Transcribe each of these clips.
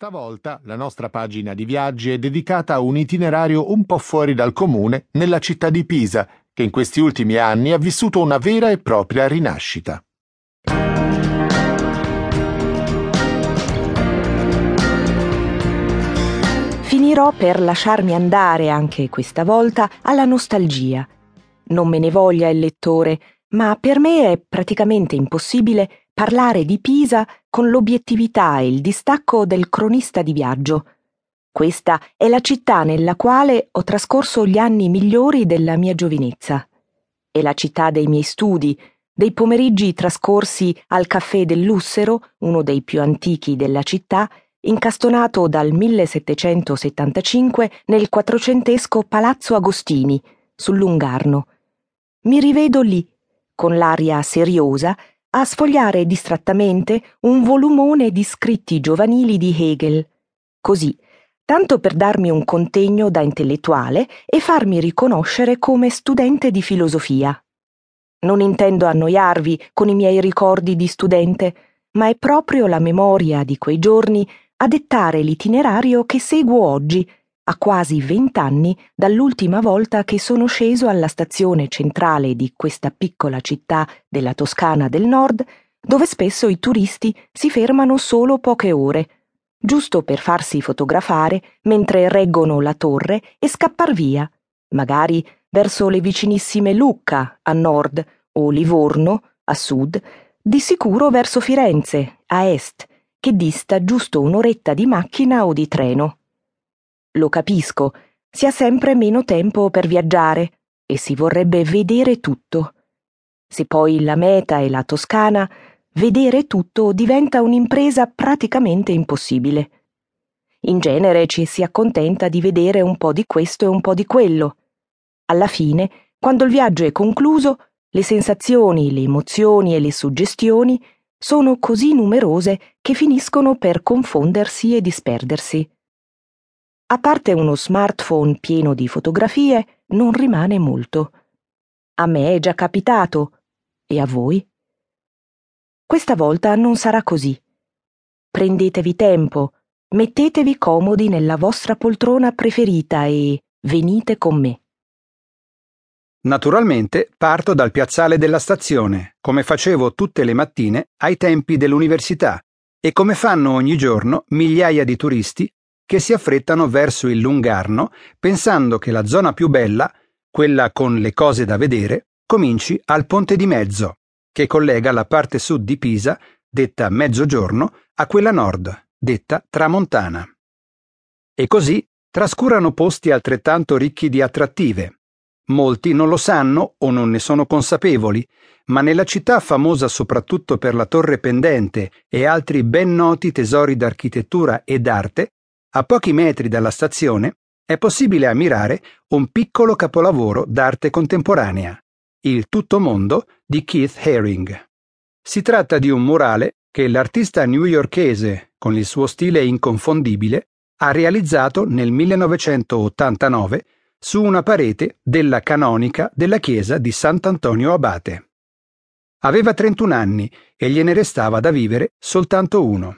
Stavolta la nostra pagina di viaggi è dedicata a un itinerario un po' fuori dal comune nella città di Pisa, che in questi ultimi anni ha vissuto una vera e propria rinascita. Finirò per lasciarmi andare anche questa volta alla nostalgia. Non me ne voglia il lettore, ma per me è praticamente impossibile parlare di Pisa con l'obiettività e il distacco del cronista di viaggio. Questa è la città nella quale ho trascorso gli anni migliori della mia giovinezza. È la città dei miei studi, dei pomeriggi trascorsi al caffè del Lussero, uno dei più antichi della città, incastonato dal 1775 nel quattrocentesco Palazzo Agostini, sul Lungarno. Mi rivedo lì, con l'aria seriosa a sfogliare distrattamente un volumone di scritti giovanili di Hegel. Così, tanto per darmi un contegno da intellettuale e farmi riconoscere come studente di filosofia. Non intendo annoiarvi con i miei ricordi di studente, ma è proprio la memoria di quei giorni a dettare l'itinerario che seguo oggi a quasi vent'anni dall'ultima volta che sono sceso alla stazione centrale di questa piccola città della Toscana del Nord, dove spesso i turisti si fermano solo poche ore, giusto per farsi fotografare mentre reggono la torre e scappar via, magari verso le vicinissime Lucca a nord o Livorno a sud, di sicuro verso Firenze a est, che dista giusto un'oretta di macchina o di treno. Lo capisco, si ha sempre meno tempo per viaggiare e si vorrebbe vedere tutto. Se poi la meta è la Toscana, vedere tutto diventa un'impresa praticamente impossibile. In genere ci si accontenta di vedere un po' di questo e un po' di quello. Alla fine, quando il viaggio è concluso, le sensazioni, le emozioni e le suggestioni sono così numerose che finiscono per confondersi e disperdersi. A parte uno smartphone pieno di fotografie, non rimane molto. A me è già capitato. E a voi? Questa volta non sarà così. Prendetevi tempo, mettetevi comodi nella vostra poltrona preferita e venite con me. Naturalmente parto dal piazzale della stazione, come facevo tutte le mattine ai tempi dell'università e come fanno ogni giorno migliaia di turisti che si affrettano verso il Lungarno pensando che la zona più bella, quella con le cose da vedere, cominci al ponte di mezzo, che collega la parte sud di Pisa, detta mezzogiorno, a quella nord, detta tramontana. E così trascurano posti altrettanto ricchi di attrattive. Molti non lo sanno o non ne sono consapevoli, ma nella città famosa soprattutto per la torre pendente e altri ben noti tesori d'architettura e d'arte, a pochi metri dalla stazione è possibile ammirare un piccolo capolavoro d'arte contemporanea, il Tuttomondo di Keith Haring. Si tratta di un murale che l'artista newyorkese, con il suo stile inconfondibile, ha realizzato nel 1989 su una parete della canonica della chiesa di Sant'Antonio Abate. Aveva 31 anni e gliene restava da vivere soltanto uno.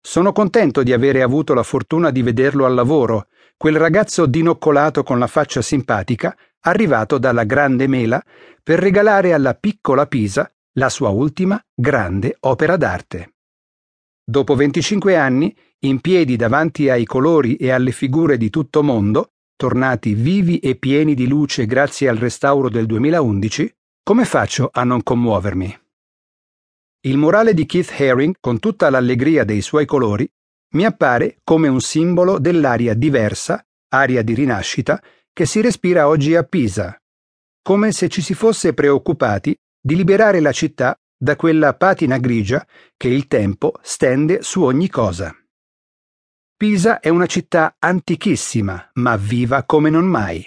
Sono contento di avere avuto la fortuna di vederlo al lavoro, quel ragazzo dinoccolato con la faccia simpatica, arrivato dalla grande mela per regalare alla piccola Pisa la sua ultima grande opera d'arte. Dopo 25 anni, in piedi davanti ai colori e alle figure di tutto mondo, tornati vivi e pieni di luce grazie al restauro del 2011, come faccio a non commuovermi? Il murale di Keith Haring, con tutta l'allegria dei suoi colori, mi appare come un simbolo dell'aria diversa, aria di rinascita, che si respira oggi a Pisa, come se ci si fosse preoccupati di liberare la città da quella patina grigia che il tempo stende su ogni cosa. Pisa è una città antichissima, ma viva come non mai.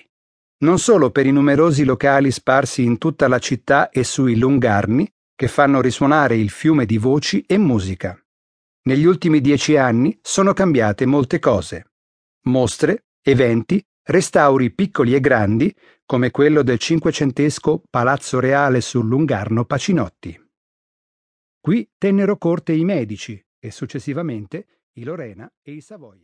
Non solo per i numerosi locali sparsi in tutta la città e sui lungarni, che fanno risuonare il fiume di voci e musica. Negli ultimi dieci anni sono cambiate molte cose. Mostre, eventi, restauri piccoli e grandi, come quello del cinquecentesco Palazzo Reale sul Lungarno Pacinotti. Qui tennero corte i medici e successivamente i Lorena e i Savoia.